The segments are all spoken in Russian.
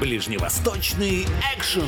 Ближневосточный экшен.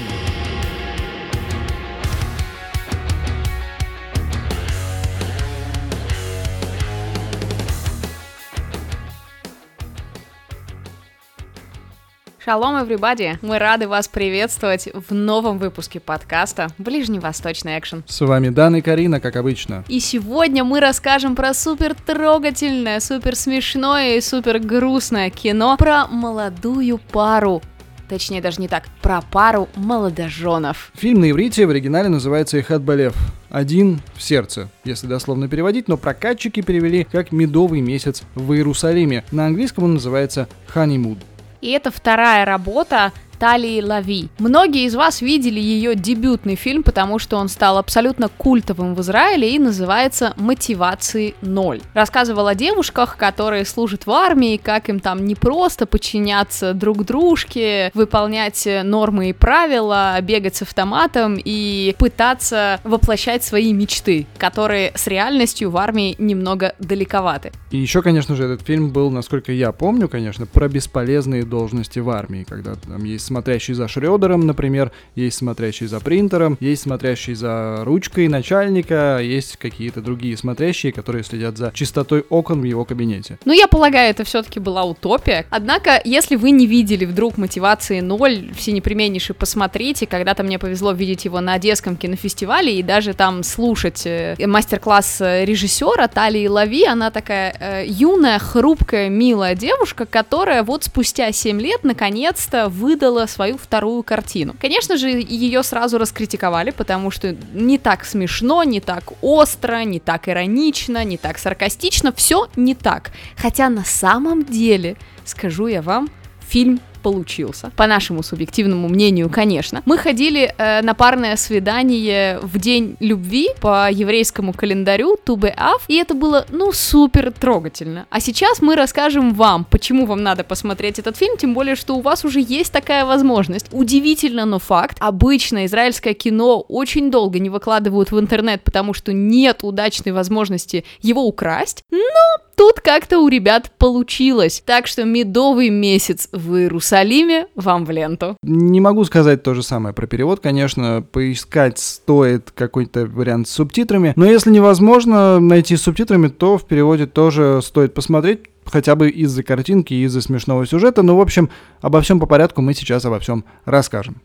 Шалом, everybody! Мы рады вас приветствовать в новом выпуске подкаста «Ближневосточный экшен». С вами Дан и Карина, как обычно. И сегодня мы расскажем про супер трогательное, супер смешное и супер грустное кино про молодую пару. Точнее, даже не так, про пару молодоженов. Фильм на иврите в оригинале называется «Эхат Балев». Один в сердце, если дословно переводить, но прокатчики перевели как «Медовый месяц в Иерусалиме». На английском он называется «Honeymoon». И это вторая работа Талии Лави. Многие из вас видели ее дебютный фильм, потому что он стал абсолютно культовым в Израиле и называется «Мотивации ноль». Рассказывал о девушках, которые служат в армии, как им там не просто подчиняться друг дружке, выполнять нормы и правила, бегать с автоматом и пытаться воплощать свои мечты, которые с реальностью в армии немного далековаты. И еще, конечно же, этот фильм был, насколько я помню, конечно, про бесполезные должности в армии, когда там есть смотрящий за Шредером, например, есть смотрящий за принтером, есть смотрящий за ручкой начальника, есть какие-то другие смотрящие, которые следят за чистотой окон в его кабинете. Ну, я полагаю, это все-таки была утопия. Однако, если вы не видели вдруг мотивации ноль, все непременнейшие посмотрите. Когда-то мне повезло видеть его на Одесском кинофестивале и даже там слушать э, мастер-класс э, режиссера Талии Лави. Она такая э, юная, хрупкая, милая девушка, которая вот спустя 7 лет наконец-то выдала свою вторую картину. Конечно же, ее сразу раскритиковали, потому что не так смешно, не так остро, не так иронично, не так саркастично, все не так. Хотя на самом деле, скажу я вам, фильм получился. По нашему субъективному мнению, конечно. Мы ходили э, на парное свидание в день любви по еврейскому календарю Тубе Ав, и это было, ну, супер трогательно. А сейчас мы расскажем вам, почему вам надо посмотреть этот фильм, тем более, что у вас уже есть такая возможность. Удивительно, но факт. Обычно израильское кино очень долго не выкладывают в интернет, потому что нет удачной возможности его украсть, но тут как-то у ребят получилось. Так что медовый месяц в Иерусалиме вам в ленту. Не могу сказать то же самое про перевод, конечно, поискать стоит какой-то вариант с субтитрами, но если невозможно найти с субтитрами, то в переводе тоже стоит посмотреть, хотя бы из-за картинки из-за смешного сюжета. Ну, в общем, обо всем по порядку мы сейчас обо всем расскажем.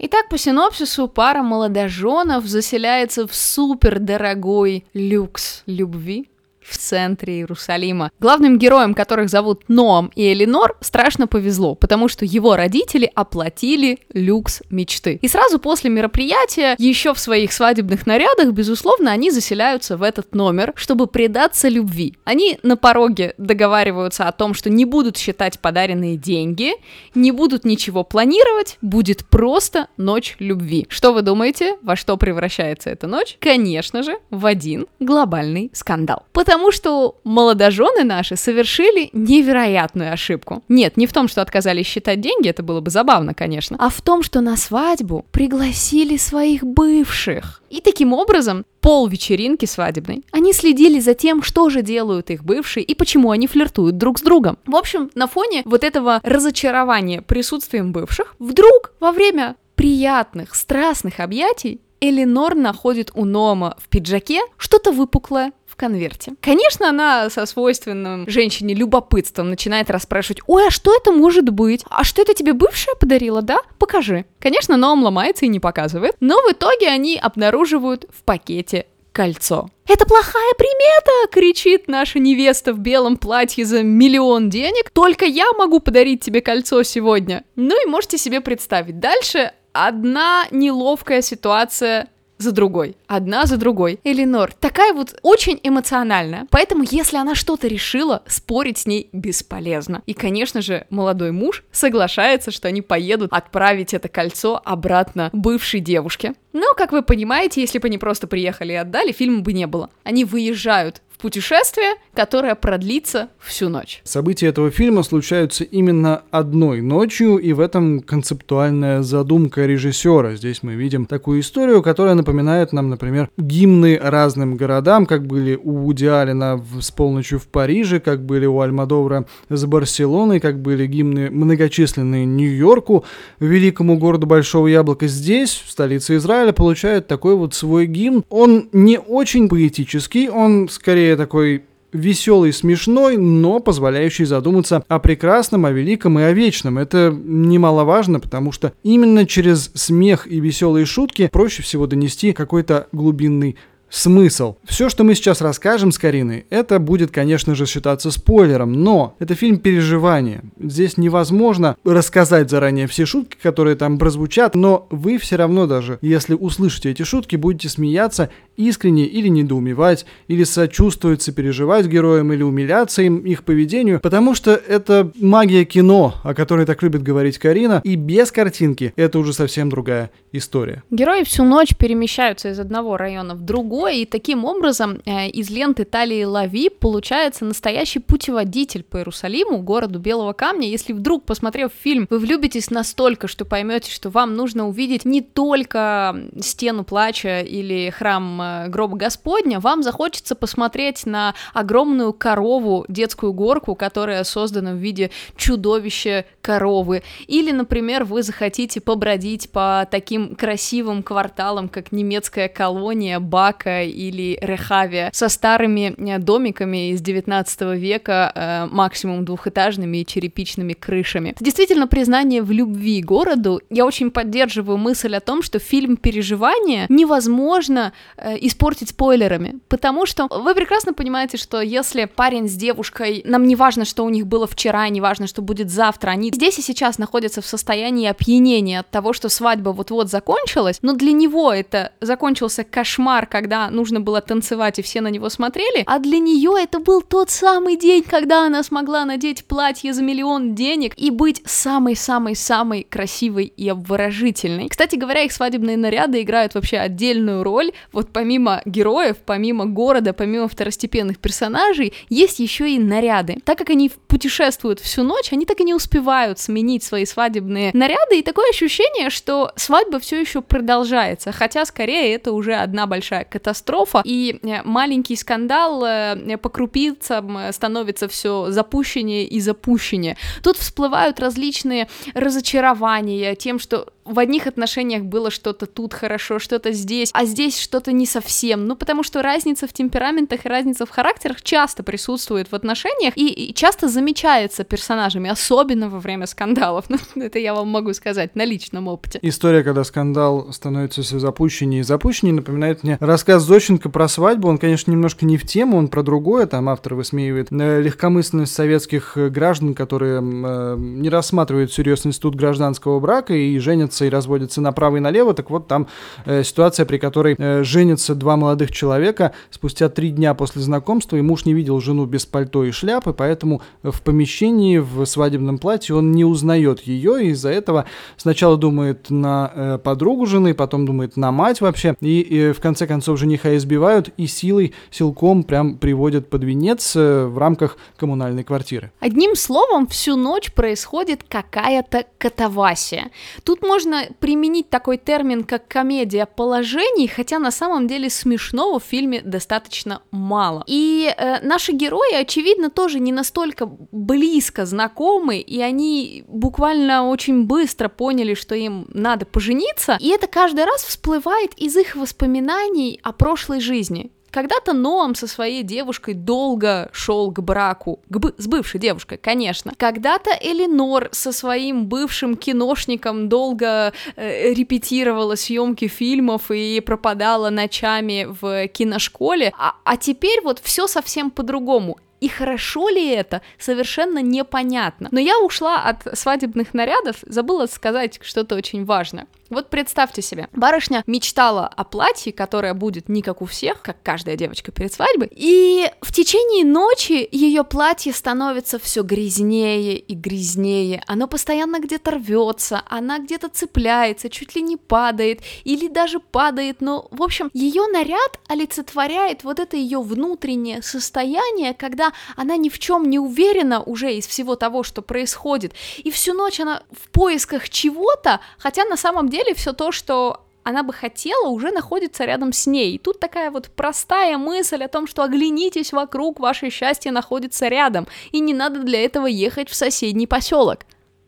Итак, по синопсису пара молодоженов заселяется в супердорогой люкс любви в центре Иерусалима. Главным героям, которых зовут Ноам и Элинор, страшно повезло, потому что его родители оплатили люкс мечты. И сразу после мероприятия, еще в своих свадебных нарядах, безусловно, они заселяются в этот номер, чтобы предаться любви. Они на пороге договариваются о том, что не будут считать подаренные деньги, не будут ничего планировать, будет просто ночь любви. Что вы думаете, во что превращается эта ночь? Конечно же, в один глобальный скандал. Потому Потому что молодожены наши совершили невероятную ошибку. Нет, не в том, что отказались считать деньги, это было бы забавно, конечно, а в том, что на свадьбу пригласили своих бывших. И таким образом пол вечеринки свадебной. Они следили за тем, что же делают их бывшие и почему они флиртуют друг с другом. В общем, на фоне вот этого разочарования присутствием бывших, вдруг во время приятных, страстных объятий Эленор находит у Нома в пиджаке что-то выпуклое, конверте. Конечно, она со свойственным женщине любопытством начинает расспрашивать, ой, а что это может быть? А что это тебе бывшая подарила, да? Покажи. Конечно, Ноам ломается и не показывает, но в итоге они обнаруживают в пакете кольцо. «Это плохая примета!» — кричит наша невеста в белом платье за миллион денег. «Только я могу подарить тебе кольцо сегодня!» Ну и можете себе представить. Дальше одна неловкая ситуация за другой, одна за другой. Элинор такая вот очень эмоциональная, поэтому если она что-то решила, спорить с ней бесполезно. И, конечно же, молодой муж соглашается, что они поедут отправить это кольцо обратно бывшей девушке. Но, как вы понимаете, если бы они просто приехали и отдали, фильма бы не было. Они выезжают путешествие, которое продлится всю ночь. События этого фильма случаются именно одной ночью, и в этом концептуальная задумка режиссера. Здесь мы видим такую историю, которая напоминает нам, например, гимны разным городам, как были у Вуди Аллена с полночью в Париже, как были у Альмадовра с Барселоной, как были гимны многочисленные Нью-Йорку, великому городу Большого Яблока. Здесь, в столице Израиля, получает такой вот свой гимн. Он не очень поэтический, он скорее такой веселый, смешной, но позволяющий задуматься о прекрасном, о великом и о вечном. Это немаловажно, потому что именно через смех и веселые шутки проще всего донести какой-то глубинный смысл. Все, что мы сейчас расскажем с Кариной, это будет, конечно же, считаться спойлером, но это фильм переживания. Здесь невозможно рассказать заранее все шутки, которые там прозвучат, но вы все равно даже, если услышите эти шутки, будете смеяться искренне или недоумевать, или сочувствовать, сопереживать героям, или умиляться им, их поведению, потому что это магия кино, о которой так любит говорить Карина, и без картинки это уже совсем другая история. Герои всю ночь перемещаются из одного района в другой, другое, и таким образом э, из ленты Талии Лави получается настоящий путеводитель по Иерусалиму, городу Белого Камня. Если вдруг, посмотрев фильм, вы влюбитесь настолько, что поймете, что вам нужно увидеть не только стену плача или храм э, гроба Господня, вам захочется посмотреть на огромную корову, детскую горку, которая создана в виде чудовища коровы. Или, например, вы захотите побродить по таким красивым кварталам, как немецкая колония, Бака, Река или Рехавия со старыми э, домиками из 19 века, э, максимум двухэтажными и черепичными крышами. Это действительно признание в любви городу. Я очень поддерживаю мысль о том, что фильм «Переживание» невозможно э, испортить спойлерами, потому что вы прекрасно понимаете, что если парень с девушкой, нам не важно, что у них было вчера, не важно, что будет завтра, они здесь и сейчас находятся в состоянии опьянения от того, что свадьба вот-вот закончилась, но для него это закончился кошмар, когда когда нужно было танцевать, и все на него смотрели, а для нее это был тот самый день, когда она смогла надеть платье за миллион денег и быть самой-самой-самой красивой и обворожительной. Кстати говоря, их свадебные наряды играют вообще отдельную роль. Вот помимо героев, помимо города, помимо второстепенных персонажей, есть еще и наряды. Так как они путешествуют всю ночь, они так и не успевают сменить свои свадебные наряды, и такое ощущение, что свадьба все еще продолжается, хотя скорее это уже одна большая катастрофа катастрофа, и э, маленький скандал э, по крупицам э, становится все запущеннее и запущеннее. Тут всплывают различные разочарования тем, что в одних отношениях было что-то тут хорошо, что-то здесь, а здесь что-то не совсем. Ну, потому что разница в темпераментах и разница в характерах часто присутствует в отношениях и, и часто замечается персонажами, особенно во время скандалов. Ну, это я вам могу сказать на личном опыте. История, когда скандал становится все запущеннее и запущеннее, напоминает мне рассказ Зощенко про свадьбу. Он, конечно, немножко не в тему, он про другое. Там автор высмеивает э, легкомысленность советских э, граждан, которые э, не рассматривают всерьез институт гражданского брака и женятся женятся и разводятся направо и налево, так вот там э, ситуация, при которой э, женятся два молодых человека спустя три дня после знакомства, и муж не видел жену без пальто и шляпы, поэтому в помещении в свадебном платье он не узнает ее, и из-за этого сначала думает на э, подругу жены, потом думает на мать вообще, и, и в конце концов жениха избивают и силой, силком прям приводят под венец э, в рамках коммунальной квартиры. Одним словом, всю ночь происходит какая-то катавасия. Тут можно можно применить такой термин, как комедия положений, хотя на самом деле смешного в фильме достаточно мало. И э, наши герои, очевидно, тоже не настолько близко знакомы, и они буквально очень быстро поняли, что им надо пожениться, и это каждый раз всплывает из их воспоминаний о прошлой жизни. Когда-то Ноам со своей девушкой долго шел к браку, к бы- с бывшей девушкой, конечно. Когда-то Элинор со своим бывшим киношником долго э, репетировала съемки фильмов и пропадала ночами в киношколе. А, а теперь вот все совсем по-другому. И хорошо ли это, совершенно непонятно. Но я ушла от свадебных нарядов, забыла сказать что-то очень важное. Вот представьте себе, барышня мечтала о платье, которое будет не как у всех, как каждая девочка перед свадьбой, и в течение ночи ее платье становится все грязнее и грязнее, оно постоянно где-то рвется, она где-то цепляется, чуть ли не падает, или даже падает, но, в общем, ее наряд олицетворяет вот это ее внутреннее состояние, когда она ни в чем не уверена уже из всего того, что происходит, и всю ночь она в поисках чего-то, хотя на самом деле все то, что она бы хотела, уже находится рядом с ней. И тут такая вот простая мысль о том, что оглянитесь вокруг, ваше счастье находится рядом, и не надо для этого ехать в соседний поселок.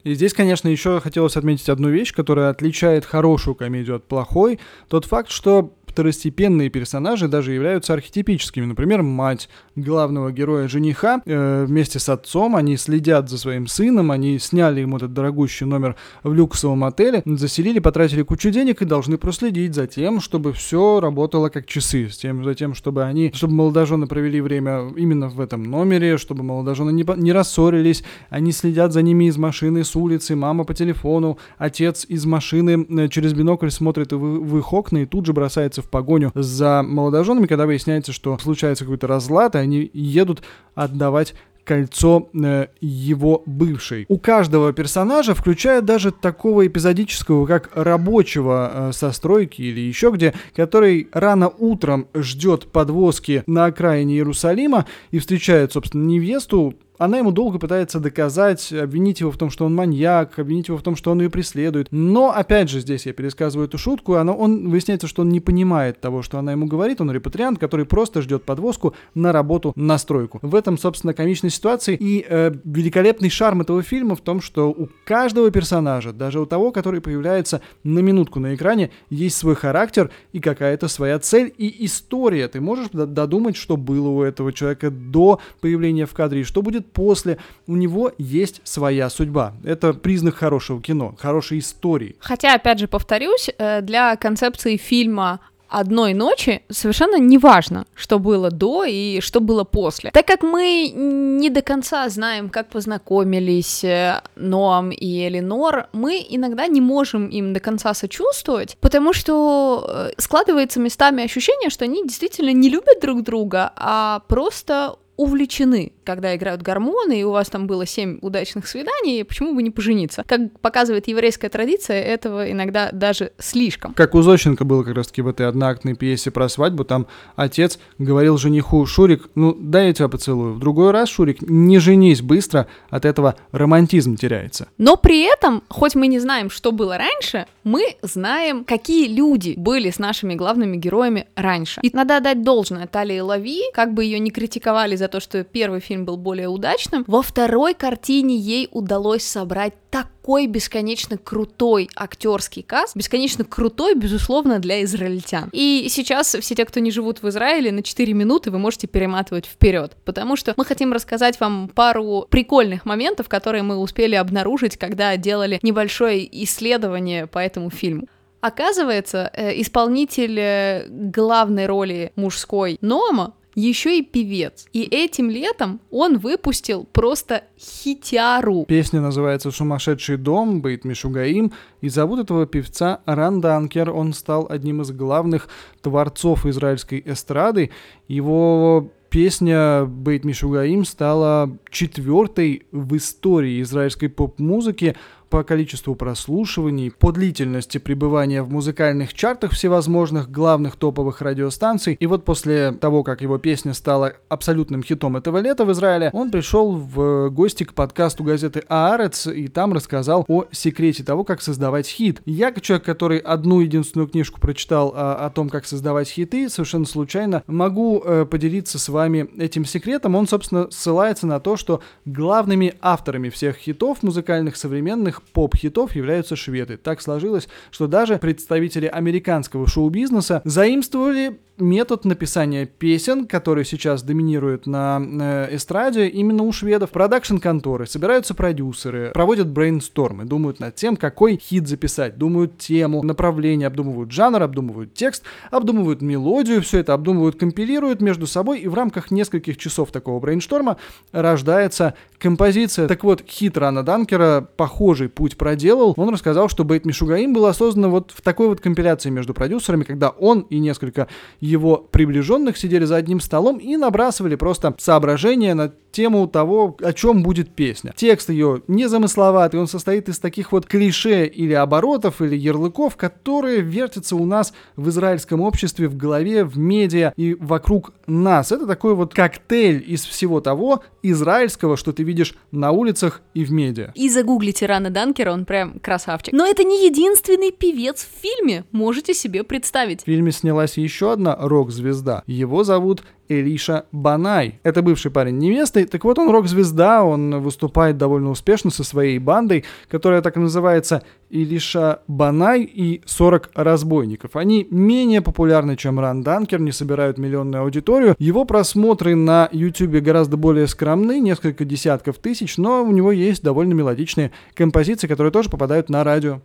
И здесь, конечно, еще хотелось отметить одну вещь, которая отличает хорошую комедию от плохой. Тот факт, что второстепенные персонажи даже являются архетипическими. Например, мать главного героя жениха э, вместе с отцом, они следят за своим сыном, они сняли ему этот дорогущий номер в люксовом отеле, заселили, потратили кучу денег и должны проследить за тем, чтобы все работало как часы, с тем, за тем, чтобы они, чтобы молодожены провели время именно в этом номере, чтобы молодожены не, не рассорились, они следят за ними из машины, с улицы, мама по телефону, отец из машины э, через бинокль смотрит в, в их окна и тут же бросается в погоню за молодоженами, когда выясняется, что случается какой-то разлад, и они едут отдавать кольцо э, его бывшей. У каждого персонажа, включая даже такого эпизодического, как рабочего э, со стройки или еще где, который рано утром ждет подвозки на окраине Иерусалима и встречает, собственно, невесту, она ему долго пытается доказать, обвинить его в том, что он маньяк, обвинить его в том, что он ее преследует. Но, опять же, здесь я пересказываю эту шутку, она, он выясняется, что он не понимает того, что она ему говорит. Он репатриант, который просто ждет подвозку на работу, на стройку. В этом, собственно, комичной ситуации и э, великолепный шарм этого фильма в том, что у каждого персонажа, даже у того, который появляется на минутку на экране, есть свой характер и какая-то своя цель и история. Ты можешь додумать, что было у этого человека до появления в кадре и что будет после. У него есть своя судьба. Это признак хорошего кино, хорошей истории. Хотя, опять же, повторюсь, э, для концепции фильма одной ночи совершенно не важно, что было до и что было после. Так как мы не до конца знаем, как познакомились э, Ноам и Эленор, мы иногда не можем им до конца сочувствовать, потому что э, складывается местами ощущение, что они действительно не любят друг друга, а просто увлечены, когда играют гормоны, и у вас там было семь удачных свиданий, почему бы не пожениться? Как показывает еврейская традиция, этого иногда даже слишком. Как у Зощенко было как раз-таки в этой одноактной пьесе про свадьбу, там отец говорил жениху, Шурик, ну дай я тебя поцелую. В другой раз, Шурик, не женись быстро, от этого романтизм теряется. Но при этом, хоть мы не знаем, что было раньше, мы знаем, какие люди были с нашими главными героями раньше. И надо отдать должное Талии Лави, как бы ее не критиковали за то, что первый фильм был более удачным, во второй картине ей удалось собрать такой бесконечно крутой актерский каст, бесконечно крутой, безусловно, для израильтян. И сейчас все те, кто не живут в Израиле, на 4 минуты вы можете перематывать вперед, потому что мы хотим рассказать вам пару прикольных моментов, которые мы успели обнаружить, когда делали небольшое исследование по этому фильму. Оказывается, э, исполнитель э, главной роли мужской Нома еще и певец. И этим летом он выпустил просто хитяру. Песня называется «Сумасшедший дом», Бейт Мишугаим, и зовут этого певца Ран Данкер. Он стал одним из главных творцов израильской эстрады. Его песня Бейт Мишугаим стала четвертой в истории израильской поп-музыки по количеству прослушиваний, по длительности пребывания в музыкальных чартах всевозможных главных топовых радиостанций. И вот после того, как его песня стала абсолютным хитом этого лета в Израиле, он пришел в гости к подкасту газеты «Аарец» и там рассказал о секрете того, как создавать хит. Я, как человек, который одну единственную книжку прочитал о, о том, как создавать хиты, совершенно случайно могу э, поделиться с вами этим секретом. Он, собственно, ссылается на то, что главными авторами всех хитов музыкальных современных поп-хитов являются шведы. Так сложилось, что даже представители американского шоу-бизнеса заимствовали метод написания песен, который сейчас доминирует на э, эстраде, именно у шведов. Продакшн-конторы, собираются продюсеры, проводят брейнстормы, думают над тем, какой хит записать, думают тему, направление, обдумывают жанр, обдумывают текст, обдумывают мелодию, все это обдумывают, компилируют между собой, и в рамках нескольких часов такого брейншторма рождается композиция. Так вот, хит Рана Данкера, похожий путь проделал. Он рассказал, что Бейт Мишугаим было создано вот в такой вот компиляции между продюсерами, когда он и несколько его приближенных сидели за одним столом и набрасывали просто соображения на тему того, о чем будет песня. Текст ее незамысловатый, он состоит из таких вот клише или оборотов, или ярлыков, которые вертятся у нас в израильском обществе, в голове, в медиа и вокруг нас. Это такой вот коктейль из всего того израильского, что ты видишь на улицах и в медиа. И загуглите Рана Данкера, он прям красавчик. Но это не единственный певец в фильме, можете себе представить. В фильме снялась еще одна рок-звезда. Его зовут Элиша Банай. Это бывший парень невесты. Так вот, он рок-звезда, он выступает довольно успешно со своей бандой, которая так и называется Илиша Банай и 40 разбойников. Они менее популярны, чем Ран Данкер, не собирают миллионную аудиторию. Его просмотры на YouTube гораздо более скромны, несколько десятков тысяч, но у него есть довольно мелодичные композиции, которые тоже попадают на радио.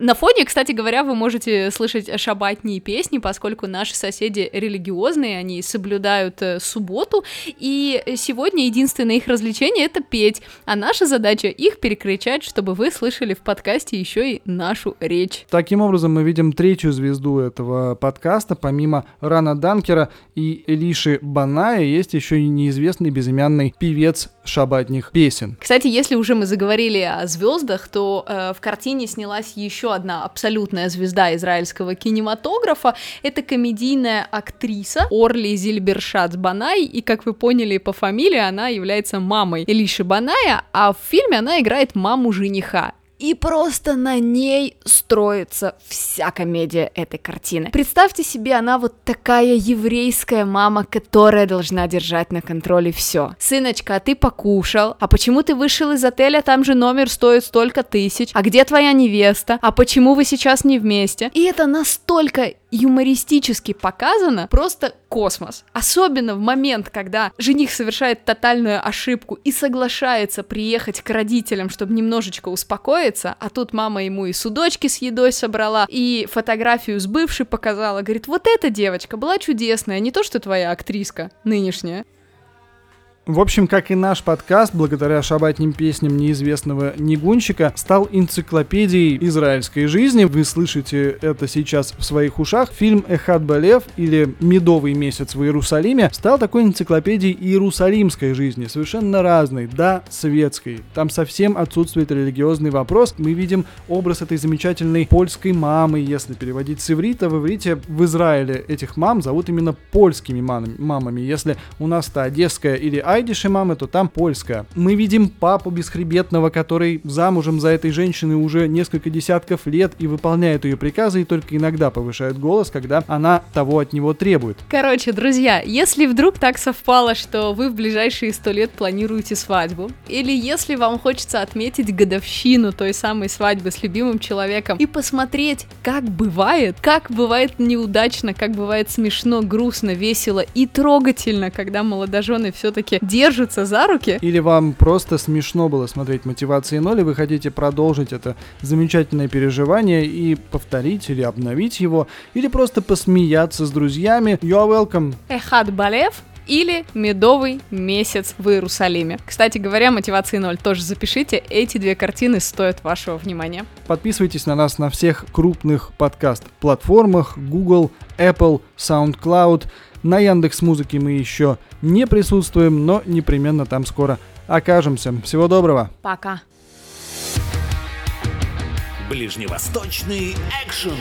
На фоне, кстати говоря, вы можете слышать шабатные песни, поскольку наши соседи религиозные, они соблюдают э, субботу, и сегодня единственное их развлечение — это петь, а наша задача — их перекричать, чтобы вы слышали в подкасте еще и нашу речь. Таким образом, мы видим третью звезду этого подкаста, помимо Рана Данкера и Элиши Баная, есть еще и неизвестный безымянный певец шабатних песен. Кстати, если уже мы заговорили о звездах, то э, в картине снялась еще одна абсолютная звезда израильского кинематографа. Это комедийная актриса Орли Зильбершац Банай, и, как вы поняли по фамилии, она является мамой Элиши Баная, а в фильме она играет маму жениха и просто на ней строится вся комедия этой картины. Представьте себе, она вот такая еврейская мама, которая должна держать на контроле все. Сыночка, а ты покушал? А почему ты вышел из отеля? Там же номер стоит столько тысяч. А где твоя невеста? А почему вы сейчас не вместе? И это настолько юмористически показано, просто космос. Особенно в момент, когда жених совершает тотальную ошибку и соглашается приехать к родителям, чтобы немножечко успокоиться, а тут мама ему и судочки с едой собрала, и фотографию с бывшей показала, говорит, вот эта девочка была чудесная, не то, что твоя актриска нынешняя. В общем, как и наш подкаст, благодаря шабатним песням неизвестного негунщика, стал энциклопедией израильской жизни. Вы слышите это сейчас в своих ушах. Фильм «Эхад Балев» или «Медовый месяц в Иерусалиме» стал такой энциклопедией иерусалимской жизни, совершенно разной, да, светской. Там совсем отсутствует религиозный вопрос. Мы видим образ этой замечательной польской мамы, если переводить с иврита. В иврите в Израиле этих мам зовут именно польскими мамами. Если у нас-то одесская или Айдиши мамы, то там польская. Мы видим папу бесхребетного, который замужем за этой женщиной уже несколько десятков лет и выполняет ее приказы, и только иногда повышает голос, когда она того от него требует. Короче, друзья, если вдруг так совпало, что вы в ближайшие сто лет планируете свадьбу, или если вам хочется отметить годовщину той самой свадьбы с любимым человеком и посмотреть, как бывает, как бывает неудачно, как бывает смешно, грустно, весело и трогательно, когда молодожены все-таки держатся за руки. Или вам просто смешно было смотреть мотивации ноль, и вы хотите продолжить это замечательное переживание и повторить или обновить его, или просто посмеяться с друзьями. You are welcome. Эхад Балев или «Медовый месяц в Иерусалиме». Кстати говоря, мотивации ноль тоже запишите, эти две картины стоят вашего внимания. Подписывайтесь на нас на всех крупных подкаст-платформах Google, Apple, SoundCloud. На Яндекс Музыке мы еще не присутствуем, но непременно там скоро окажемся. Всего доброго. Пока. Ближневосточный экшен.